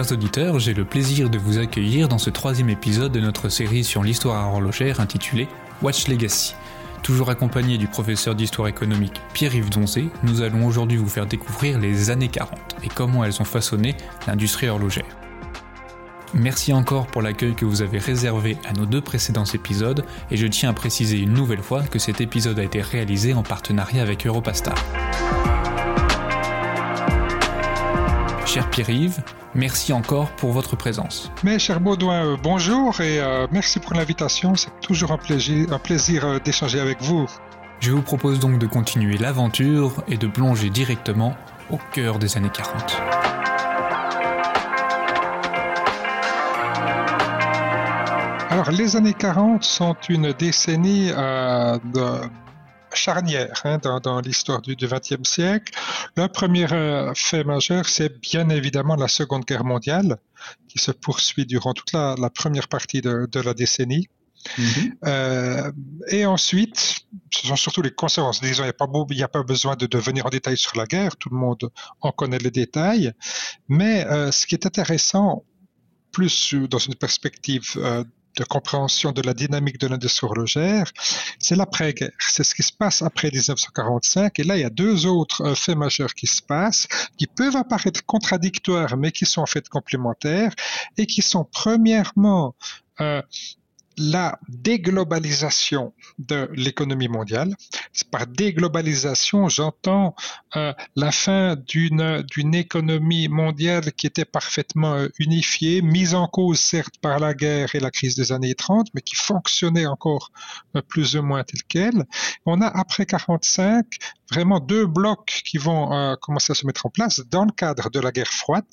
Chers auditeurs, j'ai le plaisir de vous accueillir dans ce troisième épisode de notre série sur l'histoire horlogère intitulée Watch Legacy. Toujours accompagné du professeur d'histoire économique Pierre-Yves Donzé, nous allons aujourd'hui vous faire découvrir les années 40 et comment elles ont façonné l'industrie horlogère. Merci encore pour l'accueil que vous avez réservé à nos deux précédents épisodes et je tiens à préciser une nouvelle fois que cet épisode a été réalisé en partenariat avec Europastar. Cher Pierre-Yves, merci encore pour votre présence. Mais cher Baudouin, euh, bonjour et euh, merci pour l'invitation. C'est toujours un plaisir, un plaisir euh, d'échanger avec vous. Je vous propose donc de continuer l'aventure et de plonger directement au cœur des années 40. Alors, les années 40 sont une décennie de charnière hein, dans, l'histoire du XXe siècle. Le premier euh, fait majeur, c'est bien évidemment la Seconde Guerre mondiale, qui se poursuit durant toute la, première partie de, la décennie. Mm-hmm. Euh, et ensuite, ce sont surtout les conséquences. Disons, il n'y a, pas, a pas besoin de, venir en détail sur la guerre, tout le monde en connaît les détails. Mais euh, ce qui est intéressant, plus dans une perspective de compréhension de la dynamique de l'industrie horlogère, c'est l'après-guerre. C'est ce qui se passe après 1945. Et là, il y a deux autres euh, faits majeurs qui se passent, qui peuvent apparaître contradictoires, mais qui sont en fait complémentaires, et qui sont premièrement euh, la déglobalisation de l'économie mondiale. Par déglobalisation, j'entends euh, la fin d'une économie mondiale qui était parfaitement euh, unifiée, mise en cause certes par la guerre et la crise des années 30, mais qui fonctionnait encore euh, plus ou moins tel quel. On a après 45 vraiment deux blocs qui vont commencer à se mettre en place dans le cadre de la guerre froide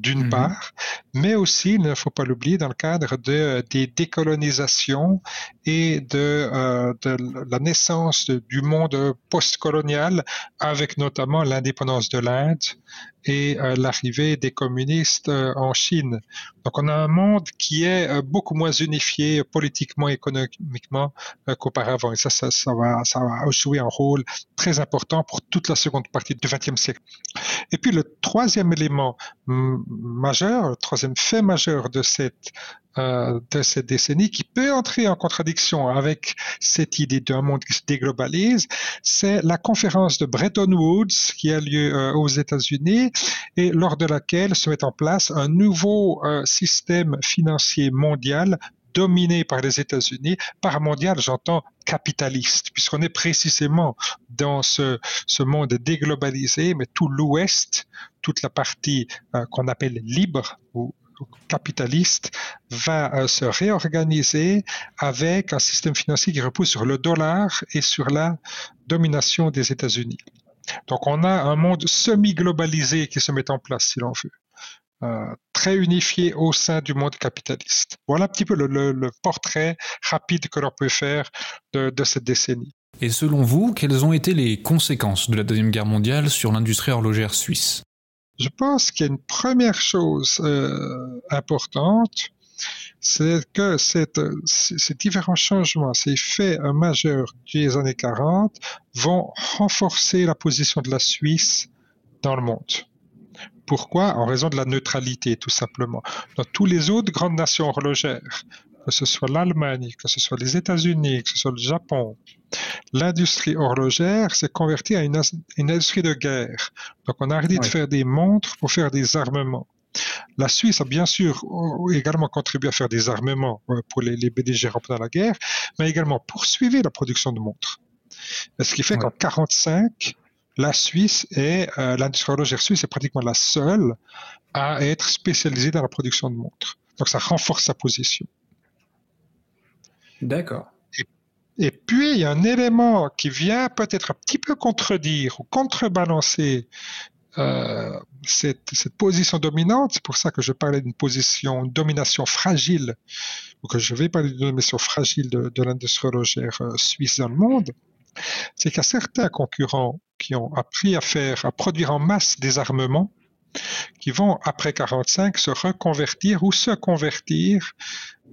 d'une mhm. part, mais aussi, il ne faut pas l'oublier, dans le cadre de, des décolonisations et de, euh, de la naissance du monde postcolonial, avec notamment l'indépendance de l'Inde et euh, l'arrivée des communistes euh, en Chine. Donc on a un monde qui est euh, beaucoup moins unifié politiquement, économiquement qu'auparavant. Et ça, ça, ça, va, ça va jouer un rôle très important pour toute la seconde partie du XXe siècle. Et puis le troisième élément majeur, le troisième fait majeur de cette euh, de cette décennie qui peut entrer en contradiction avec cette idée d'un monde qui se déglobalise, c'est la conférence de Bretton Woods qui a lieu euh, aux États-Unis et lors de laquelle se met en place un nouveau euh, système financier mondial dominé par les États-Unis. Par mondial, j'entends capitaliste, puisqu'on est précisément dans ce, ce monde déglobalisé, mais tout l'Ouest, toute la partie qu'on appelle libre ou capitaliste va euh, se réorganiser avec un système financier qui repose sur le dollar et sur la domination des États-Unis. Donc on a un monde semi-globalisé qui se met en place, si l'on veut. Euh, très unifié au sein du monde capitaliste. Voilà un petit peu le, portrait rapide que l'on peut faire de, de cette décennie. Et selon vous, quelles ont été les conséquences de la Deuxième Guerre mondiale sur l'industrie horlogère suisse? Je pense qu'il y a une première chose euh, importante, c'est que ces différents changements, ces faits majeurs des années 40 vont renforcer la position de la Suisse dans le monde. Pourquoi? En raison de la neutralité, tout simplement. Dans tous les autres grandes nations horlogères, que ce soit l'Allemagne, que ce soit les États-Unis, que ce soit le Japon, l'industrie horlogère s'est convertie à une, industrie de guerre. Donc on a arrêté de faire des montres pour faire des armements. La Suisse a bien sûr également contribué à faire des armements euh, pour les, les BDG pendant la guerre, mais également poursuivi la production de montres. Ce qui fait qu'en 1945, la Suisse et euh, l'industrie horlogère suisse est pratiquement la seule à être spécialisée dans la production de montres. Donc ça renforce sa position. D'accord. Et, puis, il y a un élément qui vient peut-être un petit peu contredire ou contrebalancer euh, cette, position dominante. C'est pour ça que je parlais d'une position, une domination fragile, ou que je vais parler d'une domination fragile de, l'industrie horlogère euh, suisse dans le monde. C'est a certains concurrents qui ont appris à faire, à produire en masse des armements qui vont, après 45, se reconvertir ou se convertir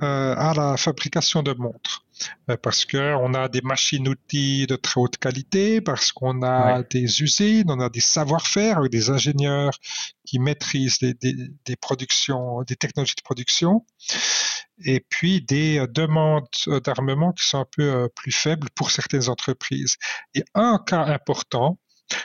euh, à la fabrication de montres. euh, parce qu'on a des machines-outils de très haute qualité, parce qu'on a des usines, on a des savoir-faire avec des ingénieurs qui maîtrisent des, des, productions, des technologies de production, et puis des euh, demandes d'armement qui sont un peu plus faibles pour certaines entreprises. Et un cas important,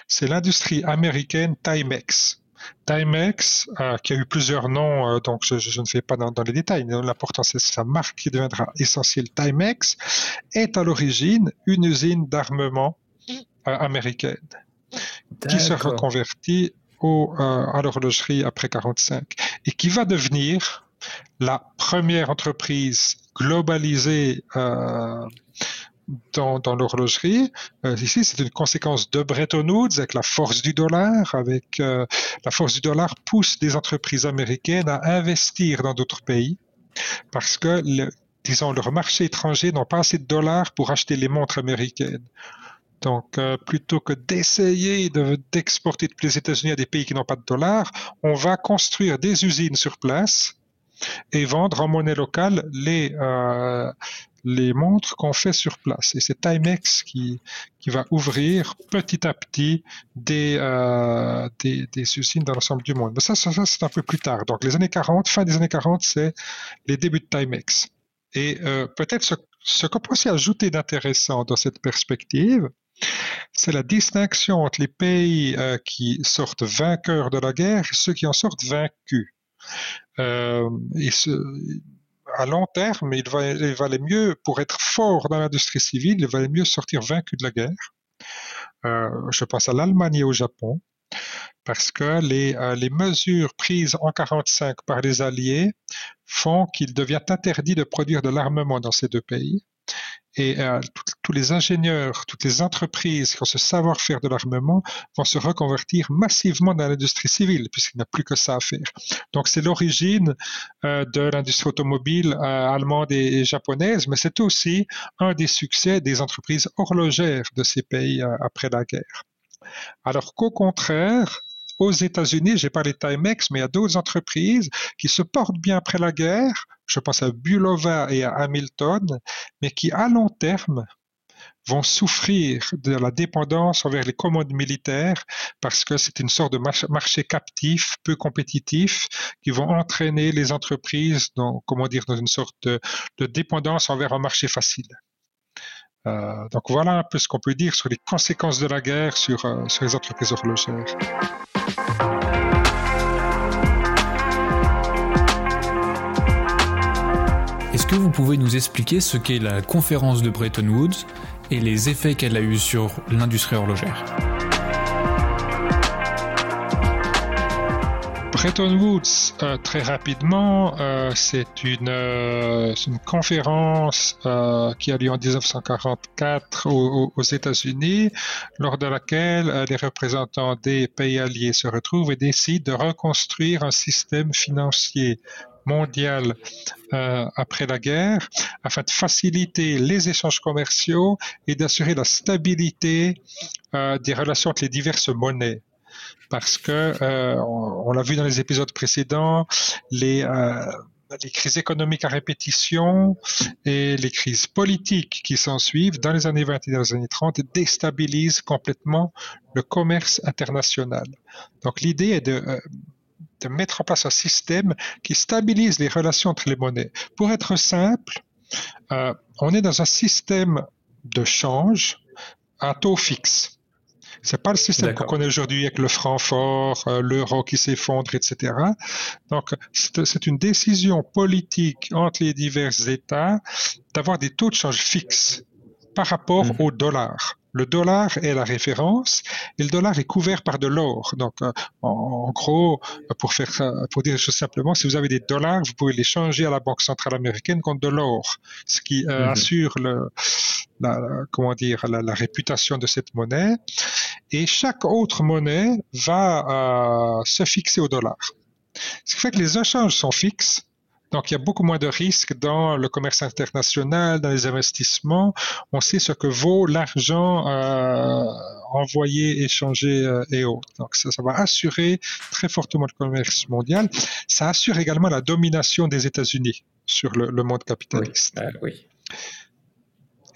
c'est l'industrie américaine Timex. Timex, euh, qui a eu plusieurs noms, euh, donc je, ne fais pas dans, les détails, l'important c'est sa marque qui deviendra essentielle. Timex est à l'origine une usine d'armement euh, américaine qui se reconvertit au, à l'horlogerie après 45 et qui va devenir la première entreprise globalisée dans, l'horlogerie. Euh, ici, c'est une conséquence de Bretton Woods avec la force du dollar, avec euh, la force du dollar pousse des entreprises américaines à investir dans d'autres pays parce que, disons, leur marché étranger n'ont pas assez de dollars pour acheter les montres américaines. Donc, euh, plutôt que d'essayer d'exporter depuis les États-Unis à des pays qui n'ont pas de dollars, on va construire des usines sur place et vendre en monnaie locale les, les montres qu'on fait sur place. Et c'est Timex qui, qui va ouvrir petit à petit des, euh, des, usines dans l'ensemble du monde. Mais ça, ça, c'est un peu plus tard. Donc les années 40, fin des années 40, c'est les débuts de Timex. Et euh, peut-être ce, ce qu'on peut aussi ajouter d'intéressant dans cette perspective, c'est la distinction entre les pays euh, qui sortent vainqueurs de la guerre et ceux qui en sortent vaincus. Euh, et ce, à long terme, il, valait mieux, pour être fort dans l'industrie civile, il valait mieux sortir vaincu de la guerre. Euh, je pense à l'Allemagne et au Japon, parce que les, euh, les mesures prises en 1945 par les Alliés font qu'il devient interdit de produire de l'armement dans ces deux pays. Et euh, tous les ingénieurs, toutes les entreprises qui ont ce savoir-faire de l'armement vont se reconvertir massivement dans l'industrie civile, puisqu'il n'y a plus que ça à faire. Donc c'est l'origine euh, de l'industrie automobile euh, allemande et, japonaise, mais c'est aussi un des succès des entreprises horlogères de ces pays après la guerre. Alors qu'au contraire, aux États-Unis, j'ai parlé de Timex, mais il y a d'autres entreprises qui se portent bien après la guerre, je pense à Bulova et à Hamilton, mais qui à long terme vont souffrir de la dépendance envers les commandes militaires parce que c'est une sorte de marché captif, peu compétitif, qui vont entraîner les entreprises dans, une sorte de, dépendance envers un marché facile. Euh, donc voilà un peu ce qu'on peut dire sur les conséquences de la guerre sur, euh, sur les entreprises horlogères. Est-ce que vous pouvez nous expliquer ce qu'est la conférence de Bretton Woods et les effets qu'elle a eus sur l'industrie horlogère? Bretton Woods, euh, très rapidement, euh, c'est une, euh, une, conférence qui a lieu en 1944 aux, aux États-Unis, lors de laquelle les représentants des pays alliés se retrouvent et décident de reconstruire un système financier mondial après la guerre afin de faciliter les échanges commerciaux et d'assurer la stabilité des relations entre les diverses monnaies parce que euh, on, l'a vu dans les épisodes précédents, les euh, les crises économiques à répétition et les crises politiques qui s'en suivent dans les années 20 et dans les années 30 déstabilisent complètement le commerce international. Donc l'idée est de, euh, de mettre en place un système qui stabilise les relations entre les monnaies. Pour être simple, on est dans un système de change à taux fixe. C'est pas le système qu'on connaît aujourd'hui avec le franc fort, euh, l'euro qui s'effondre, etc. Donc, c'est une décision politique entre les divers États d'avoir des taux de change fixes par rapport mmh. au dollar. Le dollar est la référence et le dollar est couvert par de l'or. Donc, euh, en, gros, pour faire pour dire simplement, si vous avez des dollars, vous pouvez les changer à la Banque centrale américaine contre de l'or, ce qui euh, mmh. assure le, la, comment dire, la, réputation de cette monnaie. Et chaque autre monnaie va euh, se fixer au dollar. Ce qui fait que les échanges sont fixes. Donc, il y a beaucoup moins de risques dans le commerce international, dans les investissements. On sait ce que vaut l'argent euh, envoyé, échangé euh, et autres. Donc, ça, ça, va assurer très fortement le commerce mondial. Ça assure également la domination des États-Unis sur le, monde capitaliste. Oui.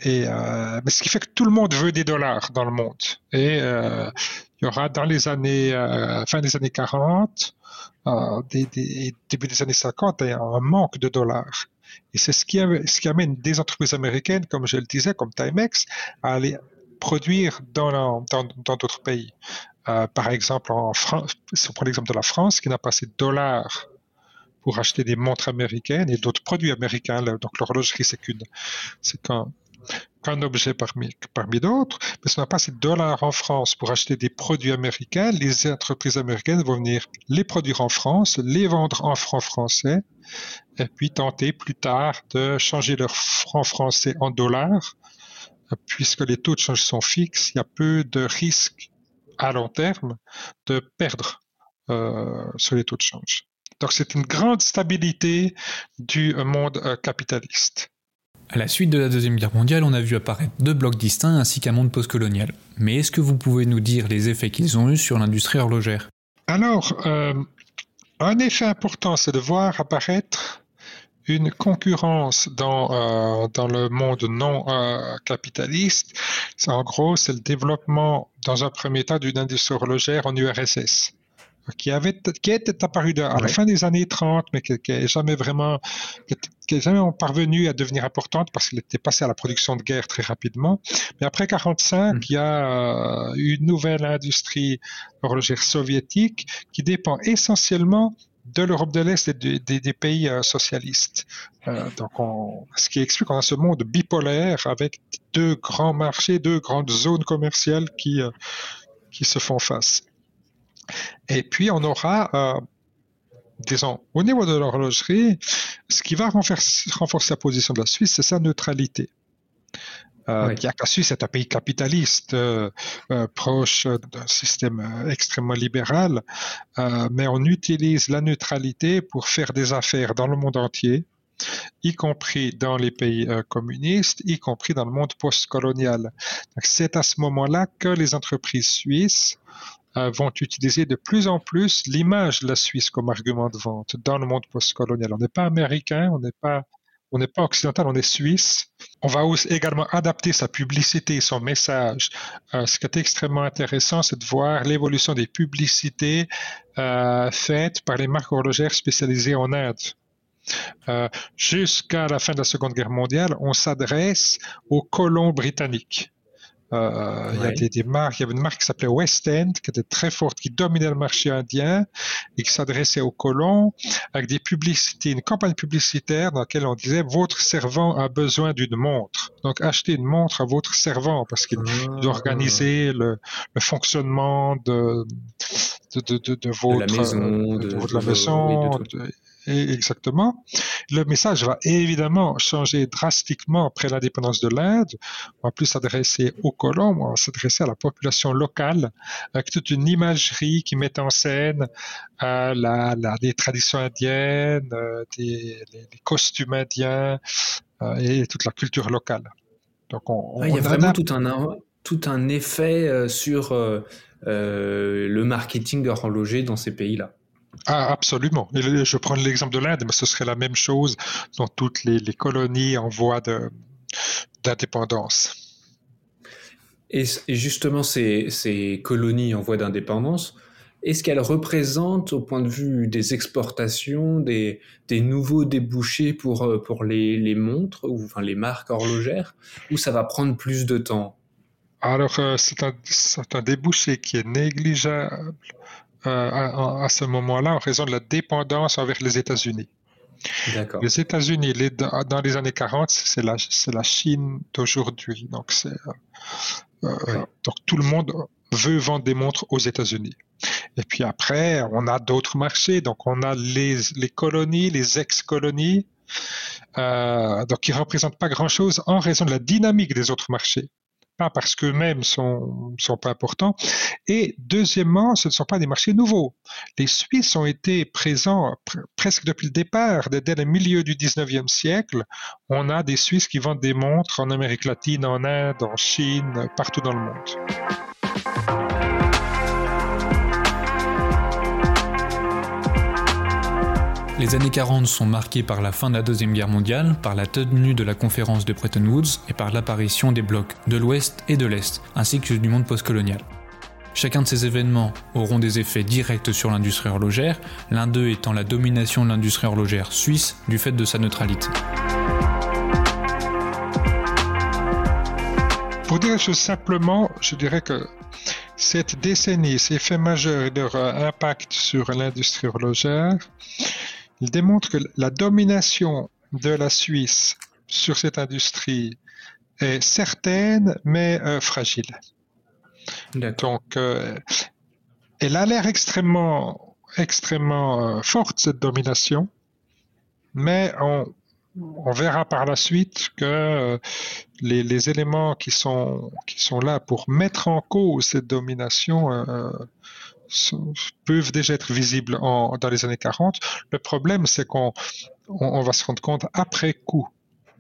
Et euh, ce qui fait que tout le monde veut des dollars dans le monde. Et euh, il y aura dans les années euh, fin des années 40, euh, des, des, début des années 50, un manque de dollars. Et c'est ce qui, amène des entreprises américaines, comme je le disais, comme Timex, à aller produire dans d'autres pays. Par exemple, si on prend l'exemple de la France, qui n'a pas assez de dollars pour acheter des montres américaines et d'autres produits américains. Donc l'horlogerie, c'est qu'une, c'est qu'un, objet parmi, d'autres. Mais si on n'a pas assez de dollars en France pour acheter des produits américains, les entreprises américaines vont venir les produire en France, les vendre en francs français, et puis tenter plus tard de changer leurs francs français en dollars. Puisque les taux de change sont fixes, il y a peu de risques à long terme de perdre euh, sur les taux de change. Donc c'est une grande stabilité du monde euh, capitaliste. À la suite de la Deuxième Guerre mondiale, on a vu apparaître deux blocs distincts ainsi qu'un monde postcolonial. Mais est-ce que vous pouvez nous dire les effets qu'ils ont eus sur l'industrie horlogère? Alors, euh, un effet important, c'est de voir apparaître une concurrence dans, dans le monde non capitaliste. En gros, c'est le développement, dans un premier temps, d'une industrie horlogère en URSS qui avait qui était apparu à la fin des années 30, mais qui n'est jamais vraiment qui, est jamais parvenu à devenir importante parce qu'il était passé à la production de guerre très rapidement. Mais après 45, hmm. il y a euh, une nouvelle industrie horlogère soviétique qui dépend essentiellement de l'Europe de l'Est et des, pays euh, socialistes. Euh, donc, ce qui explique qu'on a ce monde bipolaire avec deux grands marchés, deux grandes zones commerciales qui, qui se font face. Et puis, on aura, euh, disons, au niveau de l'horlogerie, ce qui va renforcer, la position de la Suisse, c'est sa neutralité. Euh, la Suisse est un pays capitaliste, euh, euh, proche d'un système extrêmement libéral, mais on utilise la neutralité pour faire des affaires dans le monde entier, y compris dans les pays communistes, y compris dans le monde postcolonial. C'est à ce moment-là que les entreprises suisses vont utiliser de plus en plus l'image de la Suisse comme argument de vente dans le monde postcolonial. On n'est pas américain, on n'est pas on n'est pas occidental, on est suisse. On va également adapter sa publicité, son message. Euh, ce qui est extrêmement intéressant, c'est de voir l'évolution des publicités euh, faites par les marques horlogères spécialisées en Inde. Euh, Jusqu'à la fin de la Seconde Guerre mondiale, on s'adresse aux colons britanniques. Euh, il y a des, marques, il y avait une marque qui s'appelait West End, qui était très forte, qui dominait le marché indien et qui s'adressait aux colons avec des publicités, une campagne publicitaire dans laquelle on disait votre servant a besoin d'une montre. Donc achetez une montre à votre servant parce qu'il doit organiser le, fonctionnement de de, de, de, votre, la maison, de, la maison, exactement. Le message va évidemment changer drastiquement après l'indépendance de l'Inde. On va plus s'adresser aux colons, on va s'adresser à la population locale avec toute une imagerie qui met en scène euh, la, la, les traditions indiennes, euh, des, les, costumes indiens euh, et toute la culture locale. Donc on, il y a vraiment tout un tout un effet euh, sur le marketing horloger dans ces pays-là. Ah, absolument. je prends l'exemple de l'Inde, mais ce serait la même chose dans toutes les, colonies en voie d'indépendance. Et, justement, ces, colonies en voie d'indépendance, est-ce qu'elles représentent, au point de vue des exportations, des, nouveaux débouchés pour, euh, pour les, montres, ou enfin les marques horlogères, ou ça va prendre plus de temps? Alors, euh, c'est un, un, débouché qui est négligeable euh, à, ce moment-là en raison de la dépendance envers les États-Unis. Les États-Unis, dans les années 40, c'est la, la Chine d'aujourd'hui. Donc, euh, euh, donc, tout le monde veut vendre des montres aux États-Unis. Et puis après, on a d'autres marchés. Donc, on a les, les colonies, les ex-colonies, donc qui représentent pas grand-chose en raison de la dynamique des autres marchés parce qu'eux-mêmes sont, sont pas importants. Et deuxièmement, ce ne sont pas des marchés nouveaux. Les Suisses ont été présents presque depuis le départ, dès le milieu du 19e siècle. On a des Suisses qui vendent des montres en Amérique latine, en Inde, en Chine, partout dans le monde. Les années 40 sont marquées par la fin de la Deuxième Guerre mondiale, par la tenue de la conférence de Bretton Woods et par l'apparition des blocs de l'Ouest et de l'Est, ainsi que du monde postcolonial. Chacun de ces événements auront des effets directs sur l'industrie horlogère, l'un d'eux étant la domination de l'industrie horlogère suisse du fait de sa neutralité. Pour dire les simplement, je dirais que cette décennie, ces faits majeurs et leur impact sur l'industrie horlogère, il démontre que la domination de la Suisse sur cette industrie est certaine mais euh, fragile. Donc, euh, elle a l'air extrêmement, extrêmement euh, forte cette domination, mais on, verra par la suite que les, éléments qui sont, qui sont là pour mettre en cause cette domination peuvent déjà être visibles dans les années 40. Le problème, c'est qu'on on, va se rendre compte après coup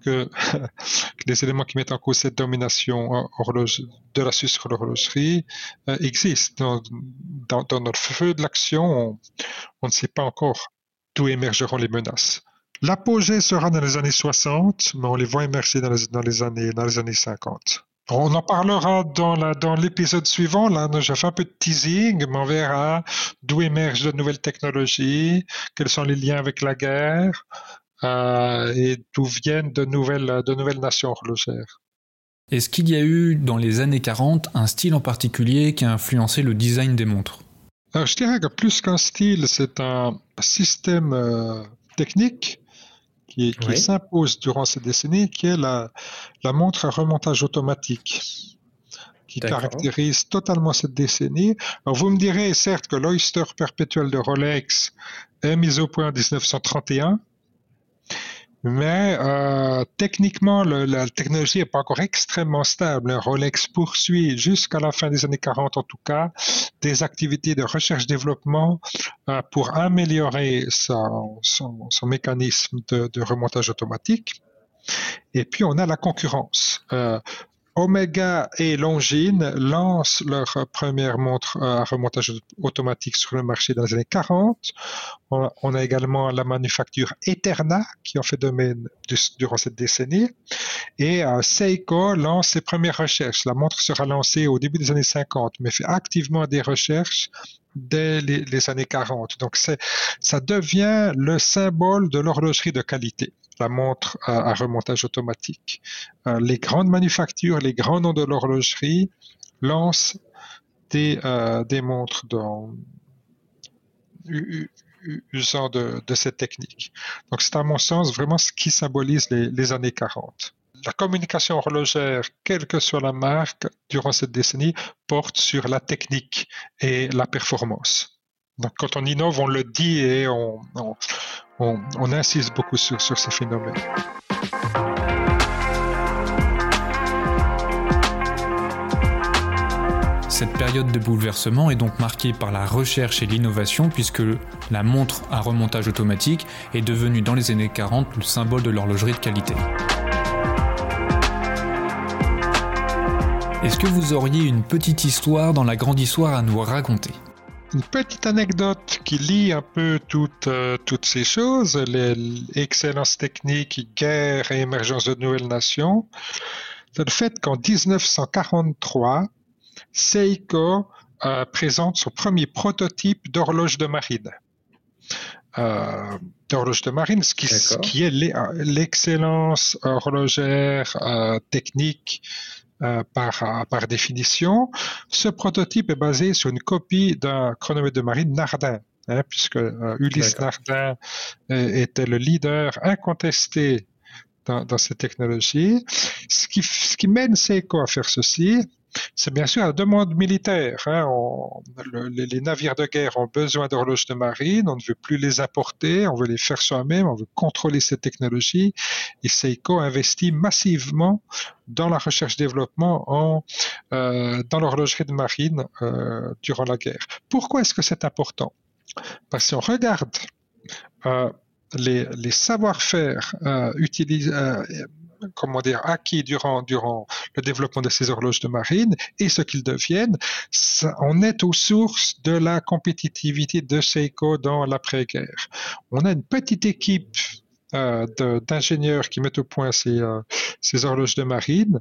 que, les éléments qui mettent en cause cette domination euh, de la Suisse sur l'horlogerie euh, existent. Dans, notre feu de l'action, on, ne sait pas encore d'où émergeront les menaces. L'apogée sera dans les années 60, mais on les voit émerger dans les années, dans les années 50. On en parlera dans, dans l'épisode suivant. Là, j'ai fait un peu de teasing, mais on verra d'où émergent de nouvelles technologies, quels sont les liens avec la guerre euh, et d'où viennent de nouvelles, de nouvelles nations horlogères. Est-ce qu'il y a eu dans les années 40 un style en particulier qui a influencé le design des montres? Alors, Je dirais que plus qu'un style, c'est un système euh, technique qui, s'impose durant cette décennie, qui est la, montre à remontage automatique, qui caractérise totalement cette décennie. Alors vous me direz certes que l'Oyster perpétuel de Rolex est mis au point en 1931, mais euh, techniquement, la technologie n'est pas encore extrêmement stable. Rolex poursuit jusqu'à la fin des années 40 en tout cas des activités de recherche-développement euh, pour améliorer son, mécanisme de, remontage automatique. Et puis on a la concurrence. Euh, Omega et Longines lancent leur première montre à remontage automatique sur le marché dans les années 40. On a également la manufacture Eterna qui en fait domaine durant cette décennie. Et euh, Seiko lance ses premières recherches. La montre sera lancée au début des années 50, mais fait activement des recherches dès les, années 40. Donc ça devient le symbole de l'horlogerie de qualité la montre à, remontage automatique. Euh, les grandes manufactures, les grands noms de l'horlogerie lancent des, euh, montres dans, usant de, cette technique. Donc c'est à mon sens vraiment ce qui symbolise les, années 40. La communication horlogère, quelle que soit la marque, durant cette décennie, porte sur la technique et la performance. Donc quand on innove, on le dit et on, insiste beaucoup sur, sur ces phénomènes. Cette période de bouleversement est donc marquée par la recherche et l'innovation puisque la montre à remontage automatique est devenue dans les années 40 le symbole de l'horlogerie de qualité. Est-ce que vous auriez une petite histoire dans la grande histoire à nous raconter? Une petite anecdote qui lie un peu toutes, euh, toutes ces choses, l'excellence technique, guerre et émergence de nouvelles nations, c'est le fait qu'en 1943, Seiko euh, présente son premier prototype d'horloge de marine. Euh, d'horloge de marine, ce qui, ce qui est l'excellence horlogère technique euh, par, par définition. Ce prototype est basé sur une copie d'un chronomètre de marine Nardin. Hein, puisque euh, Ulysse Nardin euh, était le leader incontesté dans, dans cette technologie. Ce qui, ce qui mène Seiko à faire ceci, c'est bien sûr la demande militaire. Hein. les, navires de guerre ont besoin d'horloges de marine, on ne veut plus les apporter, on veut les faire soi-même, on veut contrôler cette technologie. Et Seiko investit massivement dans la recherche-développement en, euh, dans l'horlogerie de marine euh, durant la guerre. Pourquoi est-que c'est important? Parce qu'on regarde euh, les, les savoir-faire utilisés comment dire, acquis durant, le développement de ces horloges de marine et ce qu'ils deviennent, on est aux sources de la compétitivité de Seiko dans l'après-guerre. On a une petite équipe euh, d'ingénieurs qui mettent au point euh, ces horloges de marine.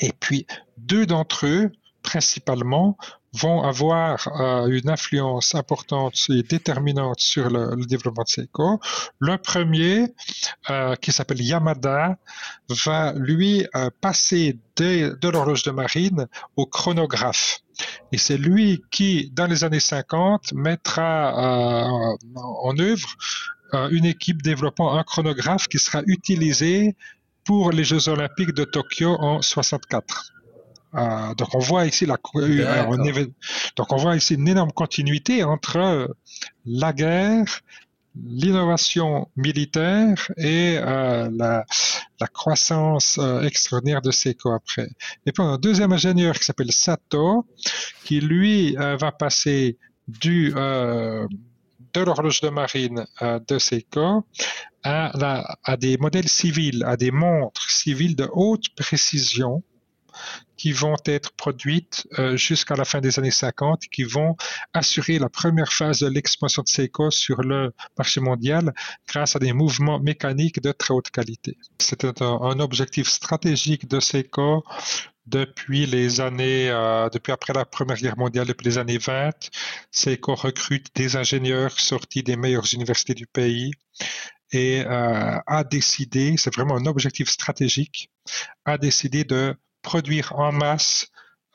Et puis, deux d'entre eux, principalement, vont avoir euh, une influence importante et déterminante sur le, développement de Seiko. Le premier, euh, qui s'appelle Yamada, va lui euh, passer de, l'horloge de marine au chronographe. Et c'est lui qui, dans les années 50, mettra en œuvre une équipe développant un chronographe qui sera utilisé pour les Jeux olympiques de Tokyo en 64. Euh, donc on voit ici la, euh, donc on voit ici une énorme continuité entre euh, la guerre, l'innovation militaire et la, croissance extraordinaire de Seiko après. Et puis on a un deuxième ingénieur qui s'appelle Sato, qui lui va passer du de l'horloge de marine de Seiko à, à des modèles civils, à des montres civiles de haute précision qui vont être produites euh, jusqu'à la fin des années 50, qui vont assurer la première phase de l'expansion de Seiko sur le marché mondial grâce à des mouvements mécaniques de très haute qualité. C'était un, objectif stratégique de Seiko depuis les années, euh, depuis après la Première Guerre mondiale, depuis les années 20. Seiko recrute des ingénieurs sortis des meilleures universités du pays et euh, a décidé, c'est vraiment un objectif stratégique, a décidé de produire en masse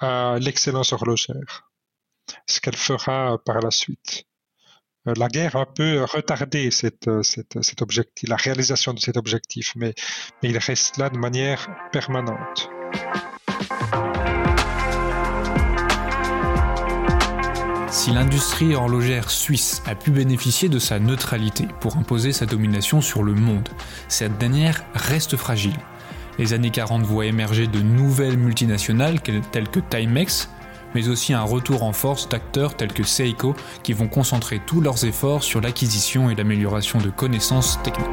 euh, l'excellence horlogère, ce qu'elle fera par la suite. Euh, la guerre a un peu retardé euh, la réalisation de cet objectif, mais il reste là de manière permanente. Si l'industrie horlogère suisse a pu bénéficier de sa neutralité pour imposer sa domination sur le monde, cette dernière reste fragile. Les années 40 voient émerger de nouvelles multinationales telles que Timex, mais aussi un retour en force d'acteurs tels que Seiko qui vont concentrer tous leurs efforts sur l'acquisition et l'amélioration de connaissances techniques.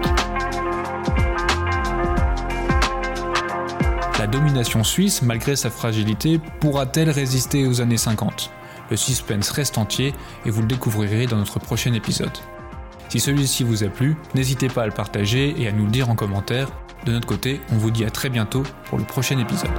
La domination suisse, malgré sa fragilité, pourra-t-elle résister aux années 50 Le suspense reste entier et vous le découvrirez dans notre prochain épisode. Si celui-ci vous a plu, n'hésitez pas à le partager et à nous le dire en commentaire. De notre côté, on vous dit à très bientôt pour le prochain épisode.